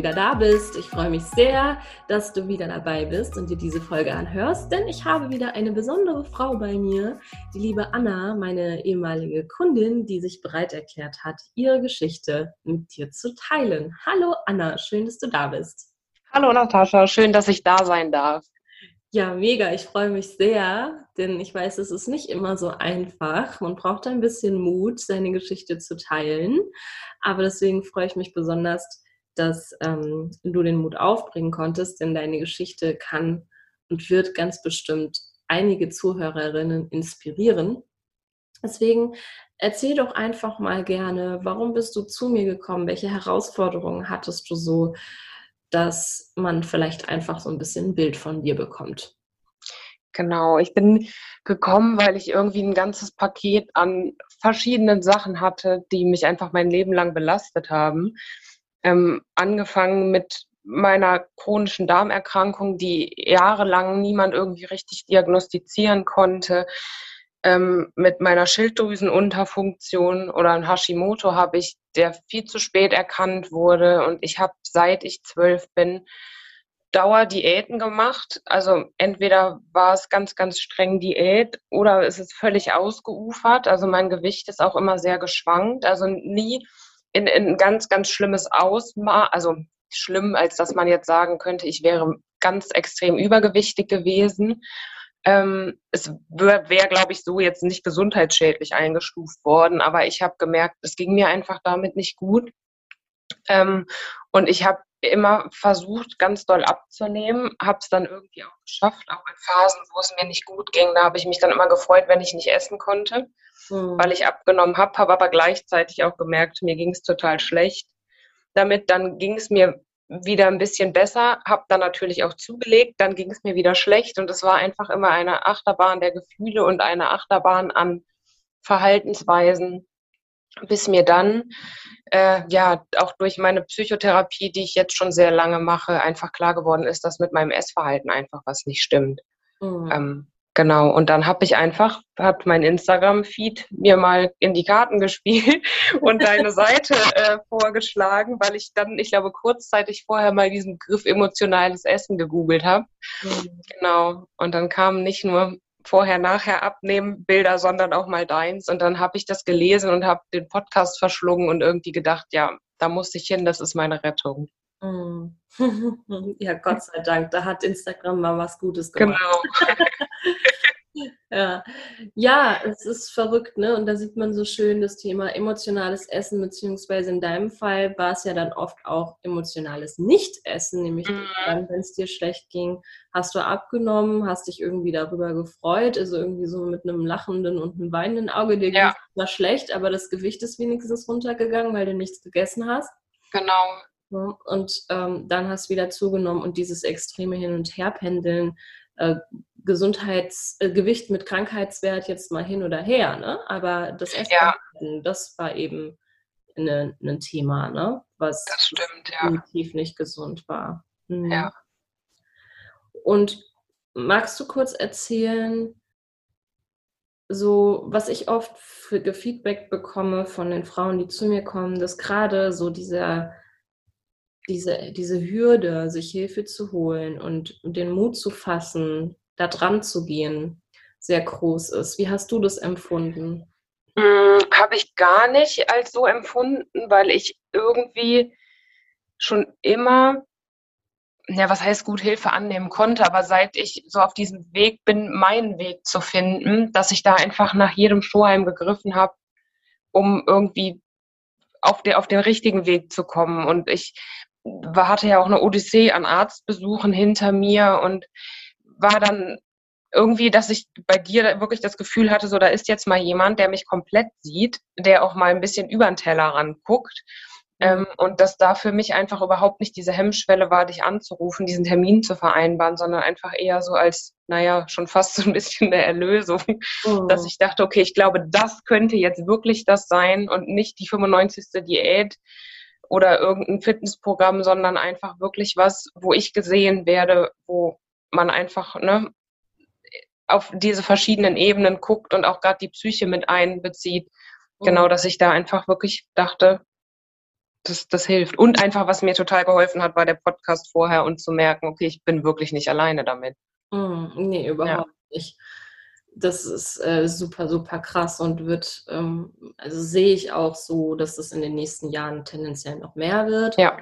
Wieder da bist. Ich freue mich sehr, dass du wieder dabei bist und dir diese Folge anhörst, denn ich habe wieder eine besondere Frau bei mir, die liebe Anna, meine ehemalige Kundin, die sich bereit erklärt hat, ihre Geschichte mit dir zu teilen. Hallo Anna, schön, dass du da bist. Hallo Natascha, schön, dass ich da sein darf. Ja, mega. Ich freue mich sehr, denn ich weiß, es ist nicht immer so einfach. Man braucht ein bisschen Mut, seine Geschichte zu teilen. Aber deswegen freue ich mich besonders, dass ähm, du den Mut aufbringen konntest, denn deine Geschichte kann und wird ganz bestimmt einige Zuhörerinnen inspirieren. Deswegen erzähl doch einfach mal gerne, warum bist du zu mir gekommen? Welche Herausforderungen hattest du so, dass man vielleicht einfach so ein bisschen ein Bild von dir bekommt? Genau, ich bin gekommen, weil ich irgendwie ein ganzes Paket an verschiedenen Sachen hatte, die mich einfach mein Leben lang belastet haben ähm, angefangen mit meiner chronischen Darmerkrankung, die jahrelang niemand irgendwie richtig diagnostizieren konnte. Ähm, mit meiner Schilddrüsenunterfunktion oder ein Hashimoto habe ich, der viel zu spät erkannt wurde. Und ich habe, seit ich zwölf bin, Dauerdiäten gemacht. Also entweder war es ganz, ganz streng Diät oder es ist völlig ausgeufert. Also mein Gewicht ist auch immer sehr geschwankt. Also nie in, in ein ganz, ganz schlimmes Ausmaß, also schlimm, als dass man jetzt sagen könnte, ich wäre ganz extrem übergewichtig gewesen. Ähm, es wäre, wär, glaube ich, so jetzt nicht gesundheitsschädlich eingestuft worden, aber ich habe gemerkt, es ging mir einfach damit nicht gut. Ähm, und ich habe immer versucht, ganz doll abzunehmen, habe es dann irgendwie auch geschafft, auch in Phasen, wo es mir nicht gut ging. Da habe ich mich dann immer gefreut, wenn ich nicht essen konnte mhm. weil ich abgenommen habe, habe aber gleichzeitig auch gemerkt, mir ging es total schlecht. Damit dann ging es mir wieder ein bisschen besser, habe dann natürlich auch zugelegt, dann ging es mir wieder schlecht und es war einfach immer eine Achterbahn der Gefühle und eine Achterbahn an Verhaltensweisen, bis mir dann äh, ja auch durch meine Psychotherapie, die ich jetzt schon sehr lange mache, einfach klar geworden ist, dass mit meinem Essverhalten einfach was nicht stimmt. Mhm. Ähm, Genau, und dann habe ich einfach, hat mein Instagram-Feed mir mal in die Karten gespielt und deine Seite äh, vorgeschlagen, weil ich dann, ich glaube, kurzzeitig vorher mal diesen Begriff emotionales Essen gegoogelt habe. Mhm. Genau, und dann kamen nicht nur vorher, nachher abnehmen Bilder, sondern auch mal deins. Und dann habe ich das gelesen und habe den Podcast verschlungen und irgendwie gedacht, ja, da muss ich hin, das ist meine Rettung. Mhm. Ja, Gott sei Dank, da hat Instagram mal was Gutes gemacht. Genau. ja. ja, es ist verrückt, ne? Und da sieht man so schön das Thema emotionales Essen, beziehungsweise in deinem Fall war es ja dann oft auch emotionales Nichtessen, nämlich mhm. dann, wenn es dir schlecht ging, hast du abgenommen, hast dich irgendwie darüber gefreut, also irgendwie so mit einem lachenden und einem weinenden Auge, dir ja. war schlecht, aber das Gewicht ist wenigstens runtergegangen, weil du nichts gegessen hast. Genau. Und ähm, dann hast du wieder zugenommen und dieses extreme Hin- und Herpendeln, äh, Gesundheitsgewicht äh, mit Krankheitswert jetzt mal hin oder her, ne? Aber das Essverhalten, ja. das war eben ein ne Thema, ne? Was stimmt, ja. definitiv nicht gesund war. Mhm. Ja. Und magst du kurz erzählen, so was ich oft für Feedback bekomme von den Frauen, die zu mir kommen, dass gerade so dieser diese, diese Hürde, sich Hilfe zu holen und den Mut zu fassen, da dran zu gehen, sehr groß ist. Wie hast du das empfunden? Hm, Habe ich gar nicht als so empfunden, weil ich irgendwie schon immer, ja, was heißt gut Hilfe annehmen konnte, aber seit ich so auf diesem Weg bin, meinen Weg zu finden, dass ich da einfach nach jedem Strohhalm gegriffen habe, um irgendwie auf, der, auf den richtigen Weg zu kommen. Und ich hatte ja auch eine Odyssee an Arztbesuchen hinter mir und war dann irgendwie, dass ich bei dir wirklich das Gefühl hatte, so da ist jetzt mal jemand, der mich komplett sieht, der auch mal ein bisschen über den Tellerrand guckt. Ähm, und dass da für mich einfach überhaupt nicht diese Hemmschwelle war, dich anzurufen, diesen Termin zu vereinbaren, sondern einfach eher so als, naja, schon fast so ein bisschen der Erlösung, oh. dass ich dachte, okay, ich glaube, das könnte jetzt wirklich das sein und nicht die 95. Diät oder irgendein Fitnessprogramm, sondern einfach wirklich was, wo ich gesehen werde, wo man einfach ne, auf diese verschiedenen Ebenen guckt und auch gerade die Psyche mit einbezieht. Mhm. Genau, dass ich da einfach wirklich dachte, das, das hilft. Und einfach, was mir total geholfen hat, war der Podcast vorher und zu merken, okay, ich bin wirklich nicht alleine damit. Mhm, nee, überhaupt ja. nicht. Das ist äh, super, super krass und wird, ähm, also sehe ich auch so, dass das in den nächsten Jahren tendenziell noch mehr wird. Ja.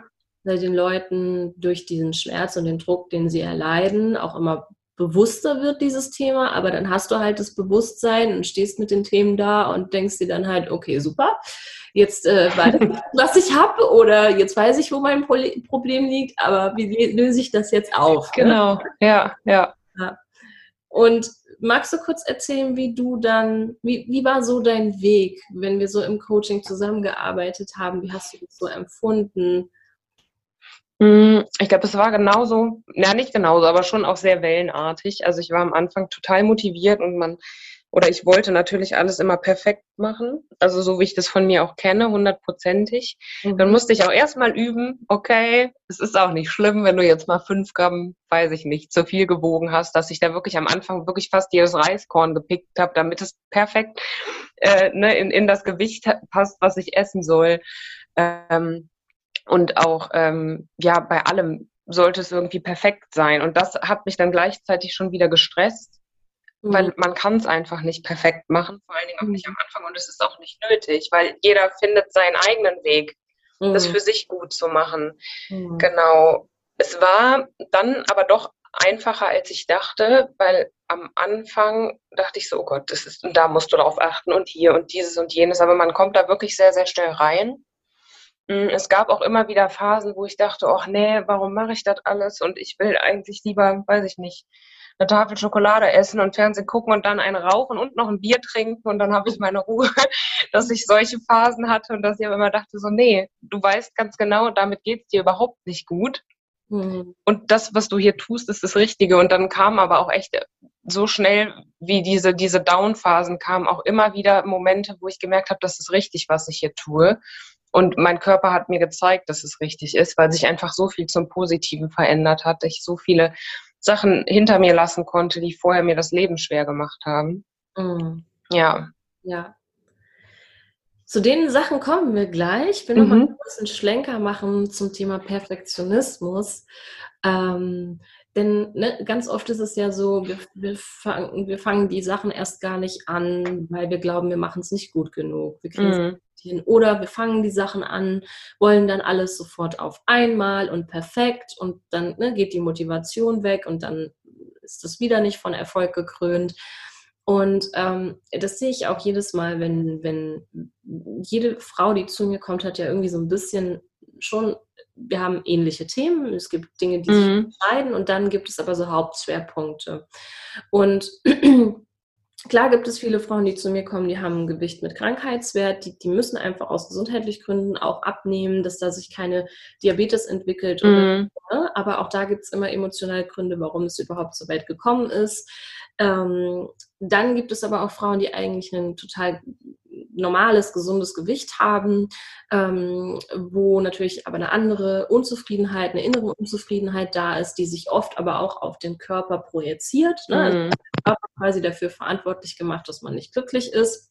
Weil den Leuten durch diesen Schmerz und den Druck, den sie erleiden, auch immer bewusster wird, dieses Thema, aber dann hast du halt das Bewusstsein und stehst mit den Themen da und denkst dir dann halt, okay, super, jetzt äh, weiß ich, was ich habe oder jetzt weiß ich, wo mein Problem liegt, aber wie löse ich das jetzt auf? Ne? Genau, ne? ja, ja, ja. Und magst du kurz erzählen, wie du dann, wie, wie war so dein Weg, wenn wir so im Coaching zusammengearbeitet haben? Wie hast du das so empfunden? Mm, ich glaube, es war genauso, ja nicht genauso, aber schon auch sehr wellenartig. Also ich war am Anfang total motiviert und man, oder ich wollte natürlich alles immer perfekt machen, also so wie ich das von mir auch kenne, hundertprozentig. Mhm. Dann musste ich auch erstmal üben, okay, es ist auch nicht schlimm, wenn du jetzt mal fünf Gramm, weiß ich nicht, zu viel gewogen hast, dass ich da wirklich am Anfang wirklich fast jedes Reiskorn gepickt habe, damit es perfekt äh, ne, in, in das Gewicht passt, was ich essen soll. Ähm, und auch, ähm, ja, bei allem sollte es irgendwie perfekt sein. Und das hat mich dann gleichzeitig schon wieder gestresst, mhm. weil man kann es einfach nicht perfekt machen, vor allen Dingen auch nicht am Anfang. Und es ist auch nicht nötig, weil jeder findet seinen eigenen Weg, mhm. das für sich gut zu machen. Mhm. Genau. Es war dann aber doch einfacher, als ich dachte, weil am Anfang dachte ich so, oh Gott, das ist, da musst du darauf achten und hier und dieses und jenes. Aber man kommt da wirklich sehr, sehr schnell rein. Mm, es gab auch immer wieder Phasen, wo ich dachte, ach nee, warum mache ich das alles? Und ich will eigentlich lieber, weiß ich nicht, eine Tafel Schokolade essen und Fernsehen gucken und dann einen rauchen und noch ein Bier trinken und dann habe ich meine Ruhe, dass ich solche Phasen hatte und dass ich aber immer dachte, so, nee, du weißt ganz genau, damit geht es dir überhaupt nicht gut. Mhm. Und das, was du hier tust, ist das Richtige. Und dann kam aber auch echt so schnell, wie diese, diese Down-Phasen kamen, auch immer wieder Momente, wo ich gemerkt habe, das ist richtig, was ich hier tue. Und mein Körper hat mir gezeigt, dass es richtig ist, weil sich einfach so viel zum Positiven verändert hat. Ich so viele Sachen hinter mir lassen konnte, die vorher mir das Leben schwer gemacht haben. Mhm. Ja. Ja. Zu den Sachen kommen wir gleich. Ich will mhm. noch mal kurz einen Schlenker machen zum Thema Perfektionismus. Ähm, denn ne, ganz oft ist es ja so, wir, wir, fangen, wir fangen die Sachen erst gar nicht an, weil wir glauben, wir machen es nicht gut genug. Wir kriegen mhm hin. Oder wir fangen die Sachen an, wollen dann alles sofort auf einmal und perfekt und dann ne, geht die Motivation weg und dann ist das wieder nicht von Erfolg gekrönt. Und ähm, das sehe ich auch jedes Mal, wenn, wenn jede Frau, die zu mir kommt, hat ja irgendwie so ein bisschen schon, wir haben ähnliche Themen, es gibt Dinge, die mhm. sich unterscheiden und dann gibt es aber so Hauptschwerpunkte. Und Klar gibt es viele Frauen, die zu mir kommen, die haben ein Gewicht mit Krankheitswert, die, die müssen einfach aus gesundheitlichen Gründen auch abnehmen, dass da sich keine Diabetes entwickelt. Mhm. Oder, ne? Aber auch da gibt es immer emotionale Gründe, warum es überhaupt so weit gekommen ist. Ähm, dann gibt es aber auch Frauen, die eigentlich ein total normales, gesundes Gewicht haben, ähm, wo natürlich aber eine andere Unzufriedenheit, eine innere Unzufriedenheit da ist, die sich oft aber auch auf den Körper projiziert. Ne? Also mhm. Also der Körper quasi dafür verantwortlich gemacht, dass man nicht glücklich ist.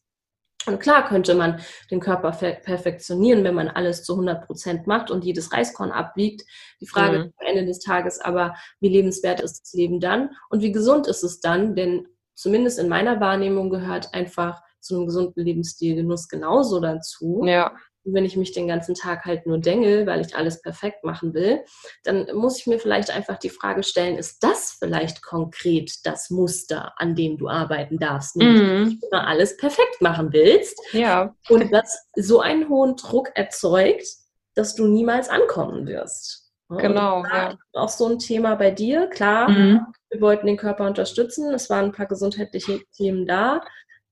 Und klar könnte man den Körper perfektionieren, wenn man alles zu 100 Prozent macht und jedes Reiskorn abwiegt. Die Frage mhm. am Ende des Tages aber, wie lebenswert ist das Leben dann und wie gesund ist es dann? Denn zumindest in meiner Wahrnehmung gehört einfach zu einem gesunden Lebensstil Genuss genauso dazu. Ja wenn ich mich den ganzen Tag halt nur dengel, weil ich alles perfekt machen will, dann muss ich mir vielleicht einfach die Frage stellen, ist das vielleicht konkret das Muster, an dem du arbeiten darfst, nämlich mm. immer alles perfekt machen willst ja. und das so einen hohen Druck erzeugt, dass du niemals ankommen wirst. Genau. Ja. Auch so ein Thema bei dir, klar, mm. wir wollten den Körper unterstützen, es waren ein paar gesundheitliche Themen da.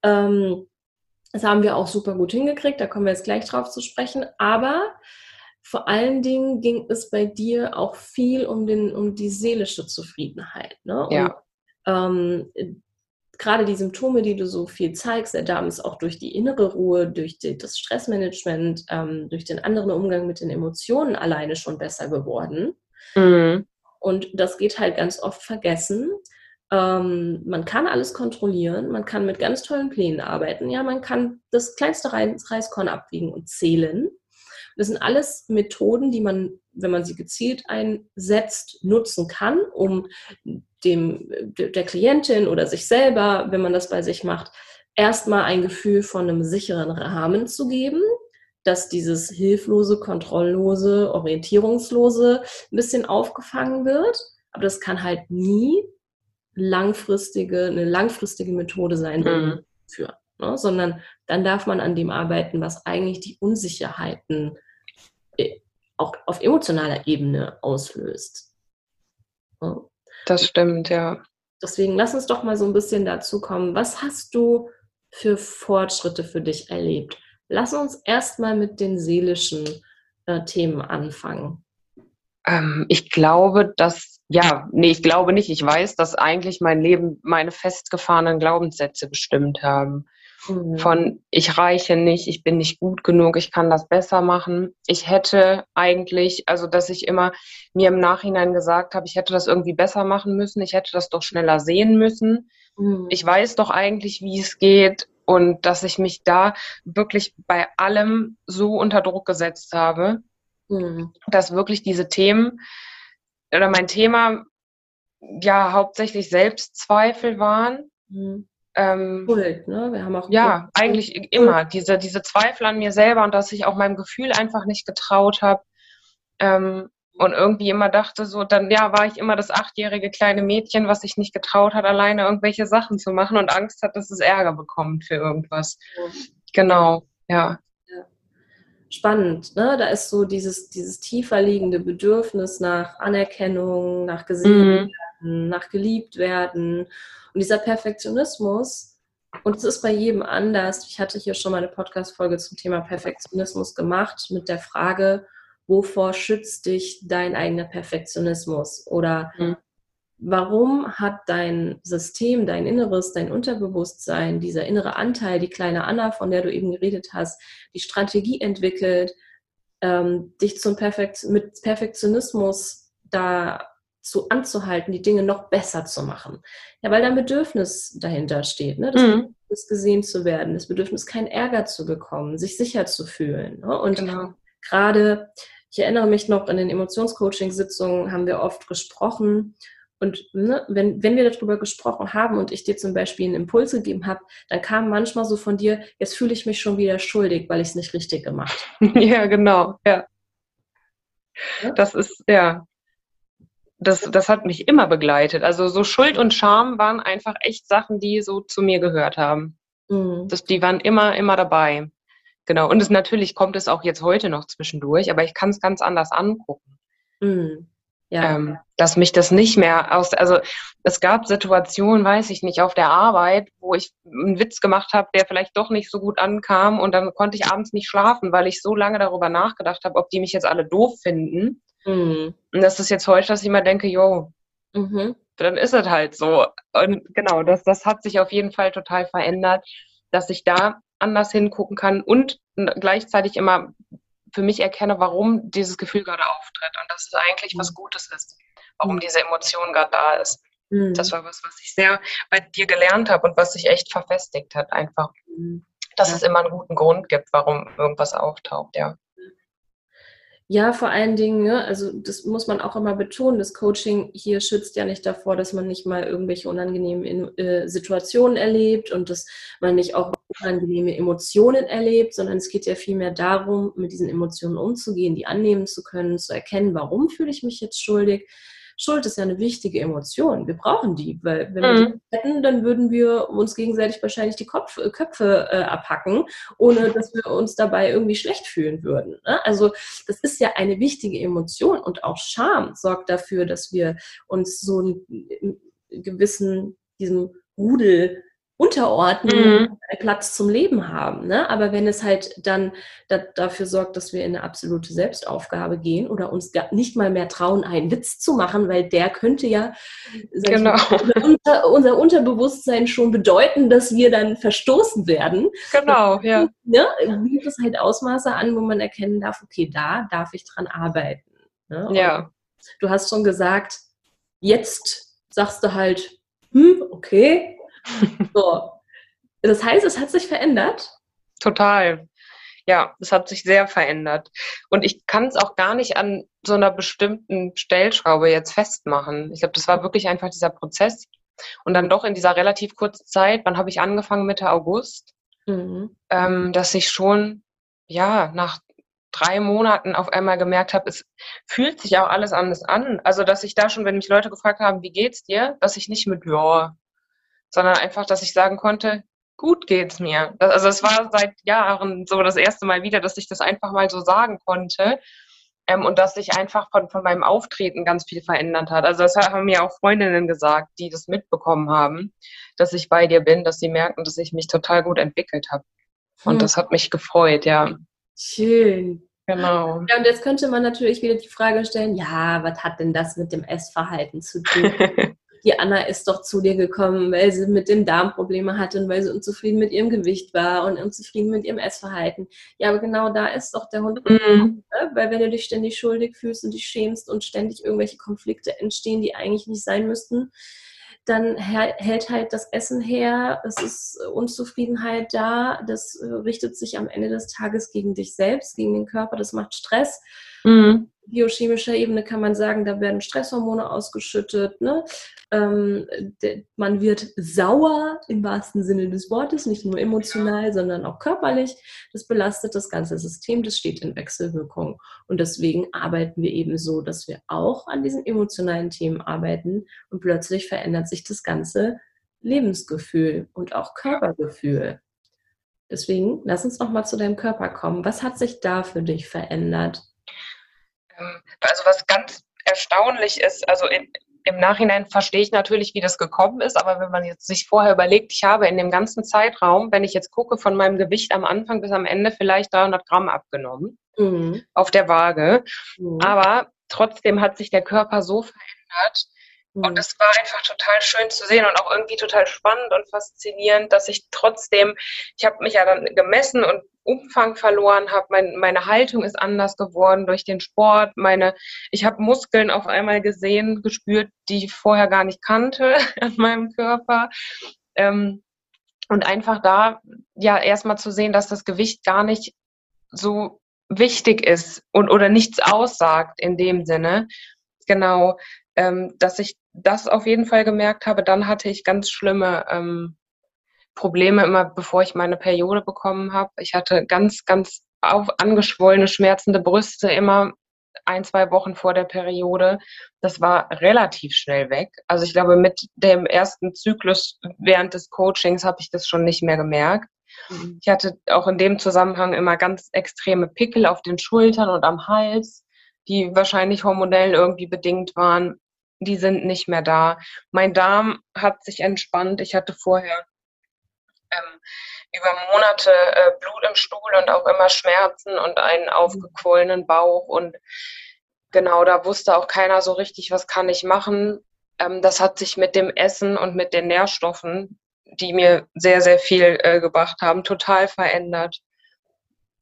Ähm, das haben wir auch super gut hingekriegt, da kommen wir jetzt gleich drauf zu sprechen. Aber vor allen Dingen ging es bei dir auch viel um, den, um die seelische Zufriedenheit. Ne? Ja. Und, ähm, gerade die Symptome, die du so viel zeigst, der Darm ist auch durch die innere Ruhe, durch die, das Stressmanagement, ähm, durch den anderen Umgang mit den Emotionen alleine schon besser geworden. Mhm. Und das geht halt ganz oft vergessen. Ähm, man kann alles kontrollieren, man kann mit ganz tollen Plänen arbeiten, ja, man kann das kleinste Reiskorn abwiegen und zählen. Das sind alles Methoden, die man, wenn man sie gezielt einsetzt, nutzen kann, um dem, der Klientin oder sich selber, wenn man das bei sich macht, erstmal ein Gefühl von einem sicheren Rahmen zu geben, dass dieses hilflose, kontrolllose, orientierungslose ein bisschen aufgefangen wird. Aber das kann halt nie langfristige, eine langfristige Methode sein mhm. für, ne? sondern dann darf man an dem arbeiten, was eigentlich die Unsicherheiten äh, auch auf emotionaler Ebene auslöst. Ja. Das stimmt, ja. Deswegen lass uns doch mal so ein bisschen dazu kommen. Was hast du für Fortschritte für dich erlebt? Lass uns erstmal mit den seelischen äh, Themen anfangen. Ähm, ich glaube, dass, ja, nee, ich glaube nicht. Ich weiß, dass eigentlich mein Leben meine festgefahrenen Glaubenssätze bestimmt haben. Mhm. Von ich reiche nicht, ich bin nicht gut genug, ich kann das besser machen. Ich hätte eigentlich, also dass ich immer mir im Nachhinein gesagt habe, ich hätte das irgendwie besser machen müssen, ich hätte das doch schneller sehen müssen. Mhm. Ich weiß doch eigentlich, wie es geht und dass ich mich da wirklich bei allem so unter Druck gesetzt habe, Mhm. Dass wirklich diese Themen oder mein Thema ja hauptsächlich Selbstzweifel waren. Mhm. Ähm, Schuld, ne? Wir haben auch ja Schuld. eigentlich immer diese diese Zweifel an mir selber und dass ich auch meinem Gefühl einfach nicht getraut habe ähm, und irgendwie immer dachte so, dann ja war ich immer das achtjährige kleine Mädchen, was sich nicht getraut hat, alleine irgendwelche Sachen zu machen und Angst hat, dass es Ärger bekommt für irgendwas. Mhm. Genau, ja spannend. Ne? Da ist so dieses, dieses tiefer liegende Bedürfnis nach Anerkennung, nach gesehen mhm. werden, nach geliebt werden. Und dieser Perfektionismus, und es ist bei jedem anders. Ich hatte hier schon mal eine Podcast-Folge zum Thema Perfektionismus gemacht mit der Frage, wovor schützt dich dein eigener Perfektionismus? Oder mhm warum hat dein System, dein Inneres, dein Unterbewusstsein, dieser innere Anteil, die kleine Anna, von der du eben geredet hast, die Strategie entwickelt, ähm, dich zum Perfekt mit Perfektionismus da zu anzuhalten, die Dinge noch besser zu machen. Ja, weil da ein Bedürfnis dahinter steht, ne? das mhm. Bedürfnis gesehen zu werden, das Bedürfnis keinen Ärger zu bekommen, sich sicher zu fühlen. Ne? Und genau. gerade, ich erinnere mich noch, in den Emotionscoaching-Sitzungen haben wir oft gesprochen und ne, wenn, wenn wir darüber gesprochen haben und ich dir zum Beispiel einen Impuls gegeben habe, dann kam manchmal so von dir, jetzt fühle ich mich schon wieder schuldig, weil ich es nicht richtig gemacht habe. ja, genau, ja. ja. Das ist, ja. Das, das hat mich immer begleitet. Also so Schuld und Scham waren einfach echt Sachen, die so zu mir gehört haben. Mhm. Das, die waren immer, immer dabei. Genau. Und es natürlich kommt es auch jetzt heute noch zwischendurch, aber ich kann es ganz anders angucken. Mhm. Ja. Ähm, dass mich das nicht mehr aus, also es gab Situationen, weiß ich nicht, auf der Arbeit, wo ich einen Witz gemacht habe, der vielleicht doch nicht so gut ankam und dann konnte ich abends nicht schlafen, weil ich so lange darüber nachgedacht habe, ob die mich jetzt alle doof finden. Mhm. Und das ist jetzt heute, dass ich immer denke, jo, mhm. dann ist es halt so. Und genau, das, das hat sich auf jeden Fall total verändert, dass ich da anders hingucken kann und gleichzeitig immer für mich erkenne, warum dieses Gefühl gerade auftritt und dass es eigentlich was mhm. Gutes ist, warum mhm. diese Emotion gerade da ist. Mhm. Das war was, was ich sehr bei dir gelernt habe und was sich echt verfestigt hat, einfach. dass ja. es immer einen guten Grund gibt, warum irgendwas auftaucht, ja. Ja, vor allen Dingen, ne, also das muss man auch immer betonen, das Coaching hier schützt ja nicht davor, dass man nicht mal irgendwelche unangenehmen äh, Situationen erlebt und dass man nicht auch unangenehme Emotionen erlebt, sondern es geht ja vielmehr darum, mit diesen Emotionen umzugehen, die annehmen zu können, zu erkennen, warum fühle ich mich jetzt schuldig, Schuld ist ja eine wichtige Emotion. Wir brauchen die, weil wenn mhm. wir die hätten, dann würden wir uns gegenseitig wahrscheinlich die Kopf, äh, Köpfe äh, abhacken, ohne dass wir uns dabei irgendwie schlecht fühlen würden. Ne? Also das ist ja eine wichtige Emotion und auch Scham sorgt dafür, dass wir uns so einen gewissen, diesem Rudel unterordnen, mhm. Platz zum Leben haben. Ne? Aber wenn es halt dann da, dafür sorgt, dass wir in eine absolute Selbstaufgabe gehen oder uns nicht mal mehr trauen, einen Witz zu machen, weil der könnte ja genau. mal, unser, unser, Unterbewusstsein schon bedeuten, dass wir dann verstoßen werden. Genau, ja. Ne? Nimmt es halt Ausmaße an, wo man erkennen darf, okay, da darf ich dran arbeiten. Ne? Ja. Du hast schon gesagt, jetzt sagst du halt, hm, okay, so. Das heißt, es hat sich verändert? Total. Ja, es hat sich sehr verändert. Und ich kann es auch gar nicht an so einer bestimmten Stellschraube jetzt festmachen. Ich glaube, das war wirklich einfach dieser Prozess. Und dann doch in dieser relativ kurzen Zeit, wann habe ich angefangen? Mitte August, mhm. ähm, dass ich schon, ja, nach drei Monaten auf einmal gemerkt habe, es fühlt sich auch alles anders an. Also, dass ich da schon, wenn mich Leute gefragt haben, wie geht's dir, dass ich nicht mit, ja, sondern einfach, dass ich sagen konnte, gut geht's mir. Das, also es war seit Jahren so das erste Mal wieder, dass ich das einfach mal so sagen konnte. Ähm, und dass sich einfach von, von meinem Auftreten ganz viel verändert hat. Also das haben mir auch Freundinnen gesagt, die das mitbekommen haben, dass ich bei dir bin, dass sie merken, dass ich mich total gut entwickelt habe. Und hm. das hat mich gefreut, ja. Schön. Genau. Ja, und jetzt könnte man natürlich wieder die Frage stellen, ja, was hat denn das mit dem Essverhalten zu tun? die Anna ist doch zu dir gekommen, weil sie mit dem Darm Probleme hatte und weil sie unzufrieden mit ihrem Gewicht war und unzufrieden mit ihrem Essverhalten. Ja, aber genau da ist doch der Hund. Mhm. Ne? Weil wenn du dich ständig schuldig fühlst und dich schämst und ständig irgendwelche Konflikte entstehen, die eigentlich nicht sein müssten, dann hält halt das Essen her, es ist Unzufriedenheit da, das richtet sich am Ende des Tages gegen dich selbst, gegen den Körper, das macht Stress. Mhm. Biochemischer Ebene kann man sagen, da werden Stresshormone ausgeschüttet. Ne? Ähm, man wird sauer im wahrsten Sinne des Wortes, nicht nur emotional, sondern auch körperlich. Das belastet das ganze System, das steht in Wechselwirkung. Und deswegen arbeiten wir eben so, dass wir auch an diesen emotionalen Themen arbeiten und plötzlich verändert sich das ganze Lebensgefühl und auch Körpergefühl. Deswegen lass uns noch mal zu deinem Körper kommen. Was hat sich da für dich verändert? Ähm, also was ganz erstaunlich ist, also in, im Nachhinein verstehe ich natürlich, wie das gekommen ist, aber wenn man jetzt sich vorher überlegt, ich habe in dem ganzen Zeitraum, wenn ich jetzt gucke, von meinem Gewicht am Anfang bis am Ende vielleicht 300 Gramm abgenommen mhm. auf der Waage. Mhm. Aber trotzdem hat sich der Körper so verändert, und mhm. es war einfach total schön zu sehen und auch irgendwie total spannend und faszinierend, dass ich trotzdem, ich habe mich ja dann gemessen und Umfang verloren habe, mein, meine Haltung ist anders geworden durch den Sport, meine, ich habe Muskeln auf einmal gesehen, gespürt, die ich vorher gar nicht kannte an meinem Körper. Ähm, und einfach da ja erstmal zu sehen, dass das Gewicht gar nicht so wichtig ist und oder nichts aussagt in dem Sinne. Genau, ähm, dass ich das auf jeden Fall gemerkt habe. Dann hatte ich ganz schlimme ähm, Probleme immer, bevor ich meine Periode bekommen habe. Ich hatte ganz, ganz auf, angeschwollene, schmerzende Brüste immer ein, zwei Wochen vor der Periode. Das war relativ schnell weg. Also ich glaube, mit dem ersten Zyklus während des Coachings habe ich das schon nicht mehr gemerkt. Mhm. Ich hatte auch in dem Zusammenhang immer ganz extreme Pickel auf den Schultern und am Hals, die wahrscheinlich hormonell irgendwie bedingt waren die sind nicht mehr da. Mein Darm hat sich entspannt. Ich hatte vorher ähm, über Monate äh, Blut im Stuhl und auch immer Schmerzen und einen aufgequollenen Bauch. Und genau, da wusste auch keiner so richtig, was kann ich machen. Ähm, das hat sich mit dem Essen und mit den Nährstoffen, die mir sehr, sehr viel äh, gebracht haben, total verändert.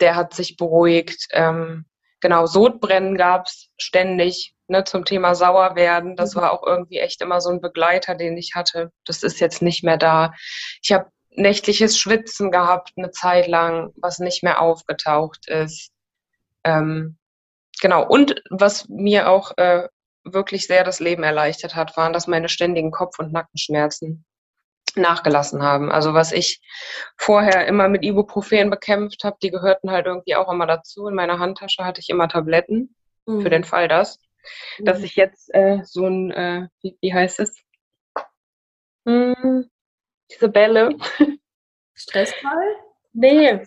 Der hat sich beruhigt. Ähm, genau, Sodbrennen gab es ständig ne, zum Thema sauer werden. Das mhm. war auch irgendwie echt immer so ein Begleiter, den ich hatte. Das ist jetzt nicht mehr da. Ich habe nächtliches Schwitzen gehabt, eine Zeit lang, was nicht mehr aufgetaucht ist. Ähm, genau, und was mir auch äh, wirklich sehr das Leben erleichtert hat, waren, dass meine ständigen Kopf- und Nackenschmerzen nachgelassen haben. Also was ich vorher immer mit Ibuprofen bekämpft habe, die gehörten halt irgendwie auch immer dazu. In meiner Handtasche hatte ich immer Tabletten mhm. für den Fall das. Mhm. Dass ich jetzt äh, so ein, äh, wie, wie heißt es? Hm, diese Bälle. Stressball? Nee,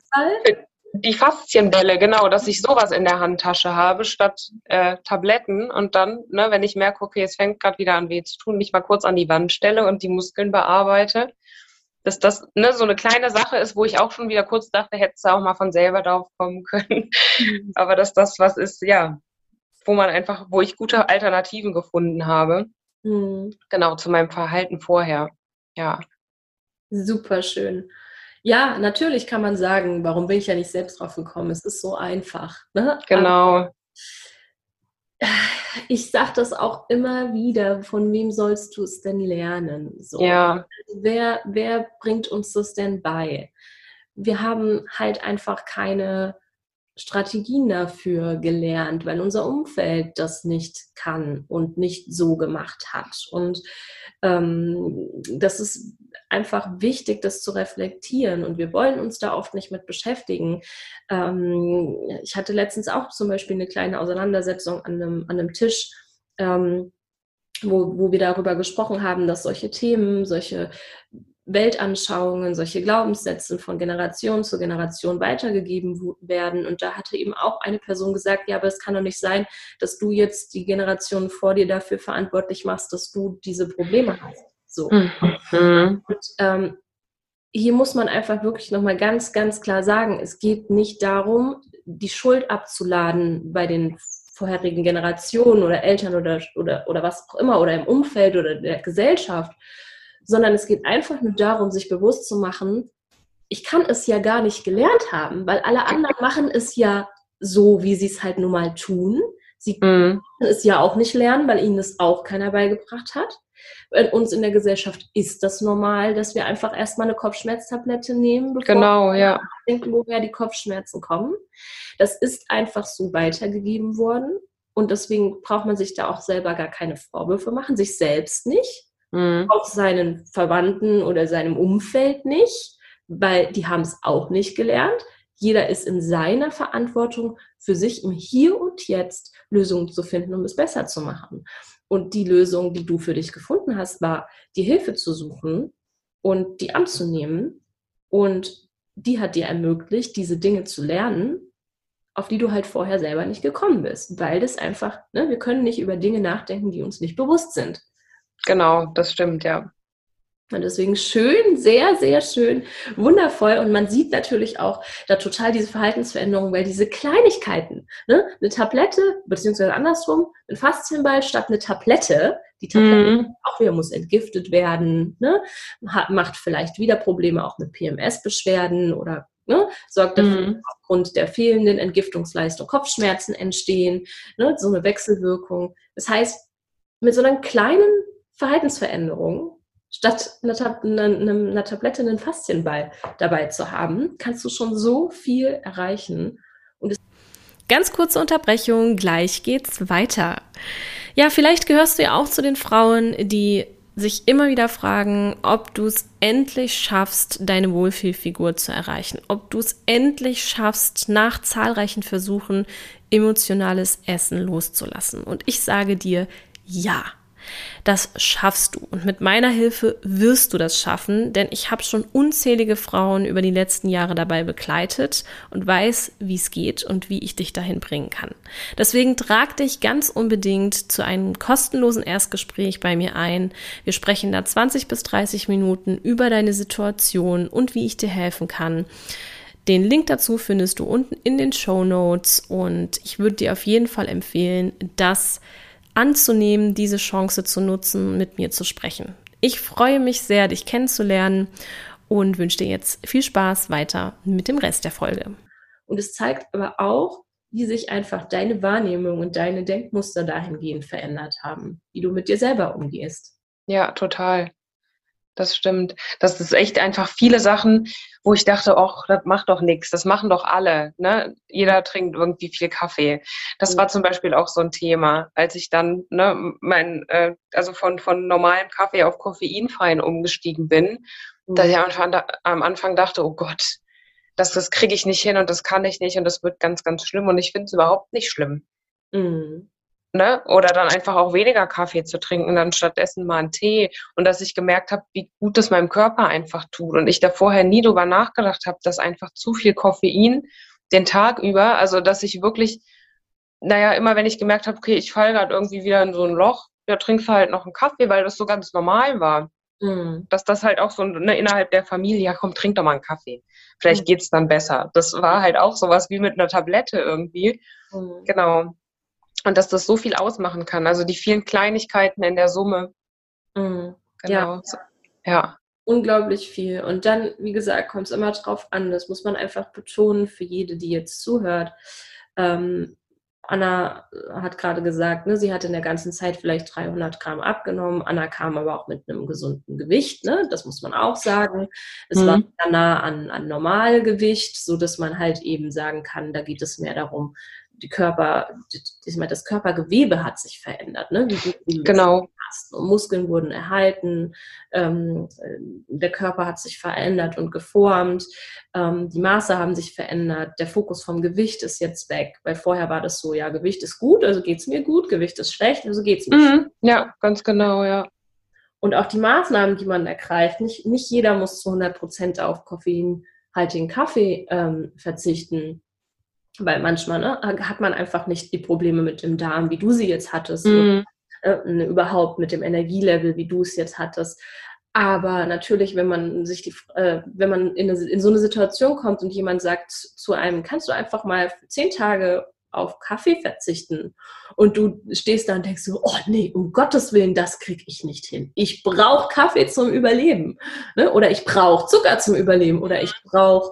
für, die Faszienbälle, genau, dass ich sowas in der Handtasche habe statt äh, Tabletten und dann, ne, wenn ich merke, okay, es fängt gerade wieder an weh zu tun, mich mal kurz an die Wand stelle und die Muskeln bearbeite, dass das ne, so eine kleine Sache ist, wo ich auch schon wieder kurz dachte, hätte es auch mal von selber drauf kommen können. Mhm. Aber dass das was ist, ja, wo man einfach, wo ich gute Alternativen gefunden habe. Mhm. Genau, zu meinem Verhalten vorher. Ja. Super schön. Ja, natürlich kann man sagen, warum bin ich ja nicht selbst drauf gekommen? Es ist so einfach. Ne? Genau. Aber ich sage das auch immer wieder, von wem sollst du es denn lernen? So. Ja. Wer, wer bringt uns das denn bei? Wir haben halt einfach keine Strategien dafür gelernt, weil unser Umfeld das nicht kann und nicht so gemacht hat. Und ähm, das ist einfach wichtig, das zu reflektieren. Und wir wollen uns da oft nicht mit beschäftigen. Ähm, ich hatte letztens auch zum Beispiel eine kleine Auseinandersetzung an einem, an einem Tisch. Ähm, wo, wo wir darüber gesprochen haben, dass solche Themen, solche Weltanschauungen, solche Glaubenssätze von Generation zu Generation weitergegeben werden. Und da hatte eben auch eine Person gesagt, ja, aber es kann doch nicht sein, dass du jetzt die Generation vor dir dafür verantwortlich machst, dass du diese Probleme hast. So. Mhm. Und, ähm, hier muss man einfach wirklich nochmal ganz, ganz klar sagen, es geht nicht darum, die Schuld abzuladen bei den vorherigen Generationen oder Eltern oder, oder, oder was auch immer oder im Umfeld oder der Gesellschaft, sondern es geht einfach nur darum, sich bewusst zu machen, ich kann es ja gar nicht gelernt haben, weil alle anderen machen es ja so, wie sie es halt nun mal tun. Sie mhm. können es ja auch nicht lernen, weil ihnen das auch keiner beigebracht hat. In uns in der Gesellschaft ist das normal, dass wir einfach erstmal eine Kopfschmerztablette nehmen, bevor genau, wir ja. denken, woher die Kopfschmerzen kommen. Das ist einfach so weitergegeben worden. Und deswegen braucht man sich da auch selber gar keine Vorwürfe machen, sich selbst nicht mhm. auch seinen Verwandten oder seinem Umfeld nicht, weil die haben es auch nicht gelernt. Jeder ist in seiner Verantwortung, für sich im Hier und Jetzt Lösungen zu finden, um es besser zu machen. Und die Lösung, die du für dich gefunden hast, war, die Hilfe zu suchen und die anzunehmen. Und die hat dir ermöglicht, diese Dinge zu lernen, auf die du halt vorher selber nicht gekommen bist, weil das einfach, ne, wir können nicht über Dinge nachdenken, die uns nicht bewusst sind. Genau, das stimmt, ja. Und deswegen schön, sehr, sehr schön, wundervoll. Und man sieht natürlich auch da total diese Verhaltensveränderungen, weil diese Kleinigkeiten, ne, eine Tablette, beziehungsweise andersrum, ein Faszienball statt eine Tablette, die Tablette mhm. auch wieder muss entgiftet werden, ne, hat, macht vielleicht wieder Probleme auch mit PMS-Beschwerden oder ne, sorgt dafür, mhm. aufgrund der fehlenden Entgiftungsleistung Kopfschmerzen entstehen, ne, so eine Wechselwirkung. Das heißt, mit so einer kleinen Verhaltensveränderung, statt einer, Tab einer, einer Tablette einen Faszienball dabei zu haben, kannst du schon so viel erreichen. Ganz kurze Unterbrechung, gleich geht's weiter. Ja, vielleicht gehörst du ja auch zu den Frauen, die sich immer wieder fragen, ob du es endlich schaffst, deine Wohlfühlfigur zu erreichen, ob du es endlich schaffst, nach zahlreichen Versuchen emotionales Essen loszulassen. Und ich sage dir, ja, das schaffst du. Und mit meiner Hilfe wirst du das schaffen, denn ich habe schon unzählige Frauen über die letzten Jahre dabei begleitet und weiß, wie es geht und wie ich dich dahin bringen kann. Deswegen trag dich ganz unbedingt zu einem kostenlosen Erstgespräch bei mir ein. Wir sprechen da 20 bis 30 Minuten über deine Situation und wie ich dir helfen kann. Den Link dazu findest du unten in den Show Notes und ich würde dir auf jeden Fall empfehlen, dass anzunehmen, diese Chance zu nutzen, mit mir zu sprechen. Ich freue mich sehr, dich kennenzulernen und wünsche dir jetzt viel Spaß weiter mit dem Rest der Folge. Und es zeigt aber auch, wie sich einfach deine Wahrnehmung und deine Denkmuster dahingehend verändert haben, wie du mit dir selber umgehst. Ja, total. Das stimmt. Das ist echt einfach viele Sachen, wo ich dachte, ach, das macht doch nichts, das machen doch alle. Ne? Jeder trinkt irgendwie viel Kaffee. Das mhm. war zum Beispiel auch so ein Thema, als ich dann ne, mein, äh, also von, von normalem Kaffee auf koffeinfreien umgestiegen bin, mhm. dass ich am Anfang, am Anfang dachte, oh Gott, das, das kriege ich nicht hin und das kann ich nicht und das wird ganz, ganz schlimm. Und ich finde es überhaupt nicht schlimm. Mhm. Ne? Oder dann einfach auch weniger Kaffee zu trinken, dann stattdessen mal einen Tee. Und dass ich gemerkt habe, wie gut das meinem Körper einfach tut. Und ich da vorher nie drüber nachgedacht habe, dass einfach zu viel Koffein den Tag über, also dass ich wirklich, naja, immer wenn ich gemerkt habe, okay, ich falle gerade irgendwie wieder in so ein Loch, ja, trinkst du halt noch einen Kaffee, weil das so ganz normal war. Mhm. Dass das halt auch so ne, innerhalb der Familie, ja komm, trink doch mal einen Kaffee. Vielleicht mhm. geht's dann besser. Das war halt auch sowas wie mit einer Tablette irgendwie. Mhm. Genau. Und dass das so viel ausmachen kann. Also die vielen Kleinigkeiten in der Summe. Mhm. Genau. Ja. ja. Unglaublich viel. Und dann, wie gesagt, kommt es immer drauf an. Das muss man einfach betonen für jede, die jetzt zuhört. Ähm, Anna hat gerade gesagt, ne, sie hat in der ganzen Zeit vielleicht 300 Gramm abgenommen. Anna kam aber auch mit einem gesunden Gewicht, ne? das muss man auch sagen. Es mhm. war nah an, an Normalgewicht, so dass man halt eben sagen kann, da geht es mehr darum, die Körper, die, das Körpergewebe hat sich verändert, ne? Genau. Muskeln wurden erhalten, ähm, der Körper hat sich verändert und geformt, ähm, die Maße haben sich verändert, der Fokus vom Gewicht ist jetzt weg, weil vorher war das so, ja, Gewicht ist gut, also geht es mir gut, Gewicht ist schlecht, also geht es mir mhm. schlecht. Ja, ganz genau, ja. Und auch die Maßnahmen, die man ergreift, nicht, nicht jeder muss zu 100 Prozent auf koffeinhaltigen Kaffee ähm, verzichten weil manchmal ne, hat man einfach nicht die Probleme mit dem Darm, wie du sie jetzt hattest, mhm. oder, äh, überhaupt mit dem Energielevel, wie du es jetzt hattest. Aber natürlich, wenn man sich die, äh, wenn man in, eine, in so eine Situation kommt und jemand sagt zu einem, kannst du einfach mal zehn Tage auf Kaffee verzichten und du stehst da und denkst so, oh nee, um Gottes Willen, das kriege ich nicht hin. Ich brauche Kaffee zum Überleben ne? oder ich brauche Zucker zum Überleben oder ich brauche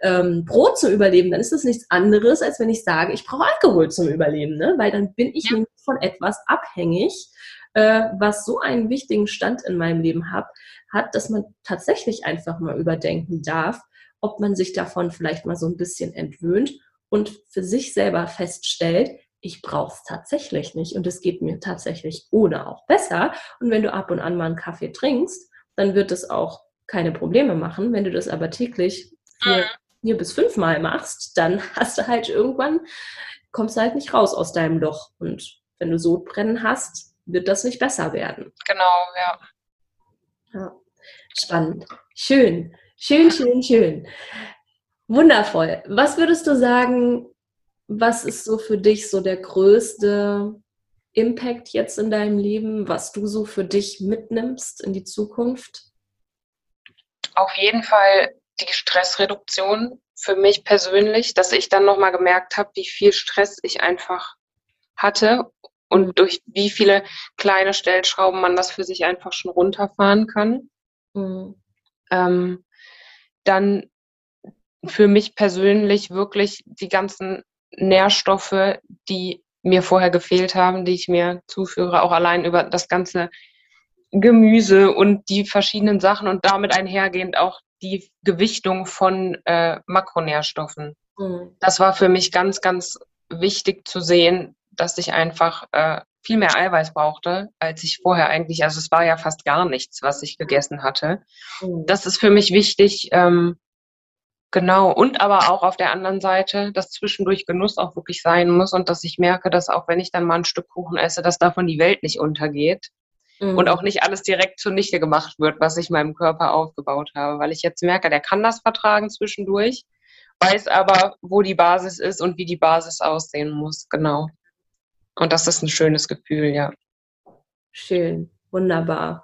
ähm, Brot zum Überleben, dann ist das nichts anderes, als wenn ich sage, ich brauche Alkohol zum Überleben, ne? weil dann bin ich ja. von etwas abhängig, äh, was so einen wichtigen Stand in meinem Leben hat, hat, dass man tatsächlich einfach mal überdenken darf, ob man sich davon vielleicht mal so ein bisschen entwöhnt und für sich selber feststellt, ich brauche es tatsächlich nicht und es geht mir tatsächlich ohne auch besser. Und wenn du ab und an mal einen Kaffee trinkst, dann wird es auch keine Probleme machen. Wenn du das aber täglich vier, mhm. vier bis fünf Mal machst, dann hast du halt irgendwann, kommst du halt nicht raus aus deinem Loch. Und wenn du Sodbrennen hast, wird das nicht besser werden. Genau, ja. ja. Spannend. Schön. Schön, schön, schön. Wundervoll. Was würdest du sagen, was ist so für dich so der größte Impact jetzt in deinem Leben, was du so für dich mitnimmst in die Zukunft? Auf jeden Fall die Stressreduktion für mich persönlich, dass ich dann nochmal gemerkt habe, wie viel Stress ich einfach hatte und durch wie viele kleine Stellschrauben man das für sich einfach schon runterfahren kann. Mhm. Ähm, dann für mich persönlich wirklich die ganzen Nährstoffe, die mir vorher gefehlt haben, die ich mir zuführe, auch allein über das ganze Gemüse und die verschiedenen Sachen und damit einhergehend auch die Gewichtung von äh, Makronährstoffen. Mhm. Das war für mich ganz, ganz wichtig zu sehen, dass ich einfach äh, viel mehr Eiweiß brauchte, als ich vorher eigentlich, also es war ja fast gar nichts, was ich gegessen hatte. Mhm. Das ist für mich wichtig, ähm, Genau, und aber auch auf der anderen Seite, dass zwischendurch Genuss auch wirklich sein muss und dass ich merke, dass auch wenn ich dann mal ein Stück Kuchen esse, dass davon die Welt nicht untergeht mhm. und auch nicht alles direkt zunichte gemacht wird, was ich meinem Körper aufgebaut habe, weil ich jetzt merke, der kann das vertragen zwischendurch, weiß aber, wo die Basis ist und wie die Basis aussehen muss, genau. Und das ist ein schönes Gefühl, ja. Schön, wunderbar.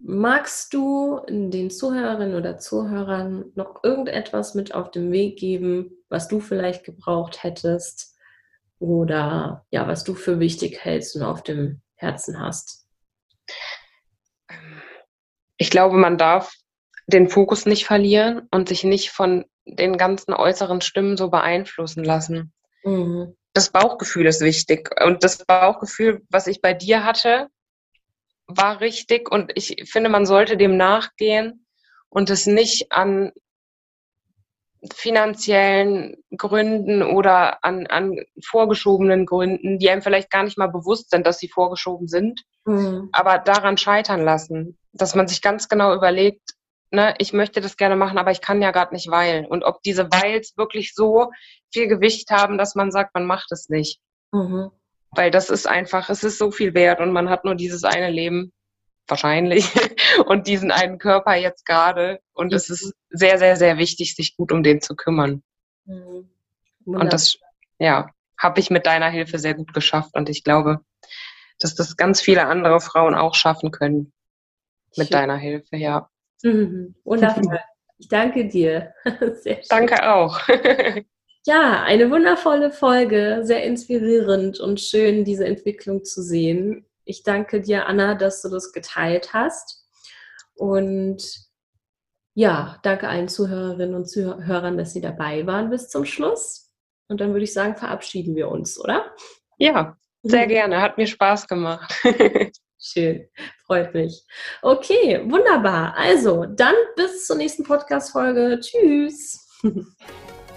Magst du den Zuhörerinnen oder Zuhörern noch irgendetwas mit auf den Weg geben, was du vielleicht gebraucht hättest oder ja, was du für wichtig hältst und auf dem Herzen hast? Ich glaube, man darf den Fokus nicht verlieren und sich nicht von den ganzen äußeren Stimmen so beeinflussen lassen. Mhm. Das Bauchgefühl ist wichtig. Und das Bauchgefühl, was ich bei dir hatte, war richtig und ich finde, man sollte dem nachgehen und es nicht an finanziellen Gründen oder an, an vorgeschobenen Gründen, die einem vielleicht gar nicht mal bewusst sind, dass sie vorgeschoben sind, mhm. aber daran scheitern lassen, dass man sich ganz genau überlegt, ne, ich möchte das gerne machen, aber ich kann ja gerade nicht weilen. Und ob diese Weils wirklich so viel Gewicht haben, dass man sagt, man macht es nicht. Mhm. Weil das ist einfach, es ist so viel wert und man hat nur dieses eine Leben wahrscheinlich und diesen einen Körper jetzt gerade und es ist sehr, sehr, sehr wichtig, sich gut um den zu kümmern. Mhm. Und das, ja, habe ich mit deiner Hilfe sehr gut geschafft und ich glaube, dass das ganz viele andere Frauen auch schaffen können mit Schön. deiner Hilfe, ja. Mhm. Wundervoll. Ich danke dir. Danke auch. ja, eine wundervolle Folge, sehr inspirierend und schön, diese Entwicklung zu sehen. Ich danke dir, Anna, dass du das geteilt hast. Und ja, danke allen Zuhörerinnen und Zuhörern, dass sie dabei waren bis zum Schluss. Und dann würde ich sagen, verabschieden wir uns, oder? Ja, sehr mhm. gerne. Hat mir Spaß gemacht. Schön, freut mich. Okay, wunderbar. Also, dann bis zur nächsten Podcast-Folge. Tschüss.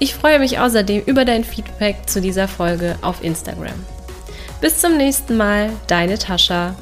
Ich freue mich außerdem über dein Feedback zu dieser Folge auf Instagram. Bis zum nächsten Mal, deine Tascha.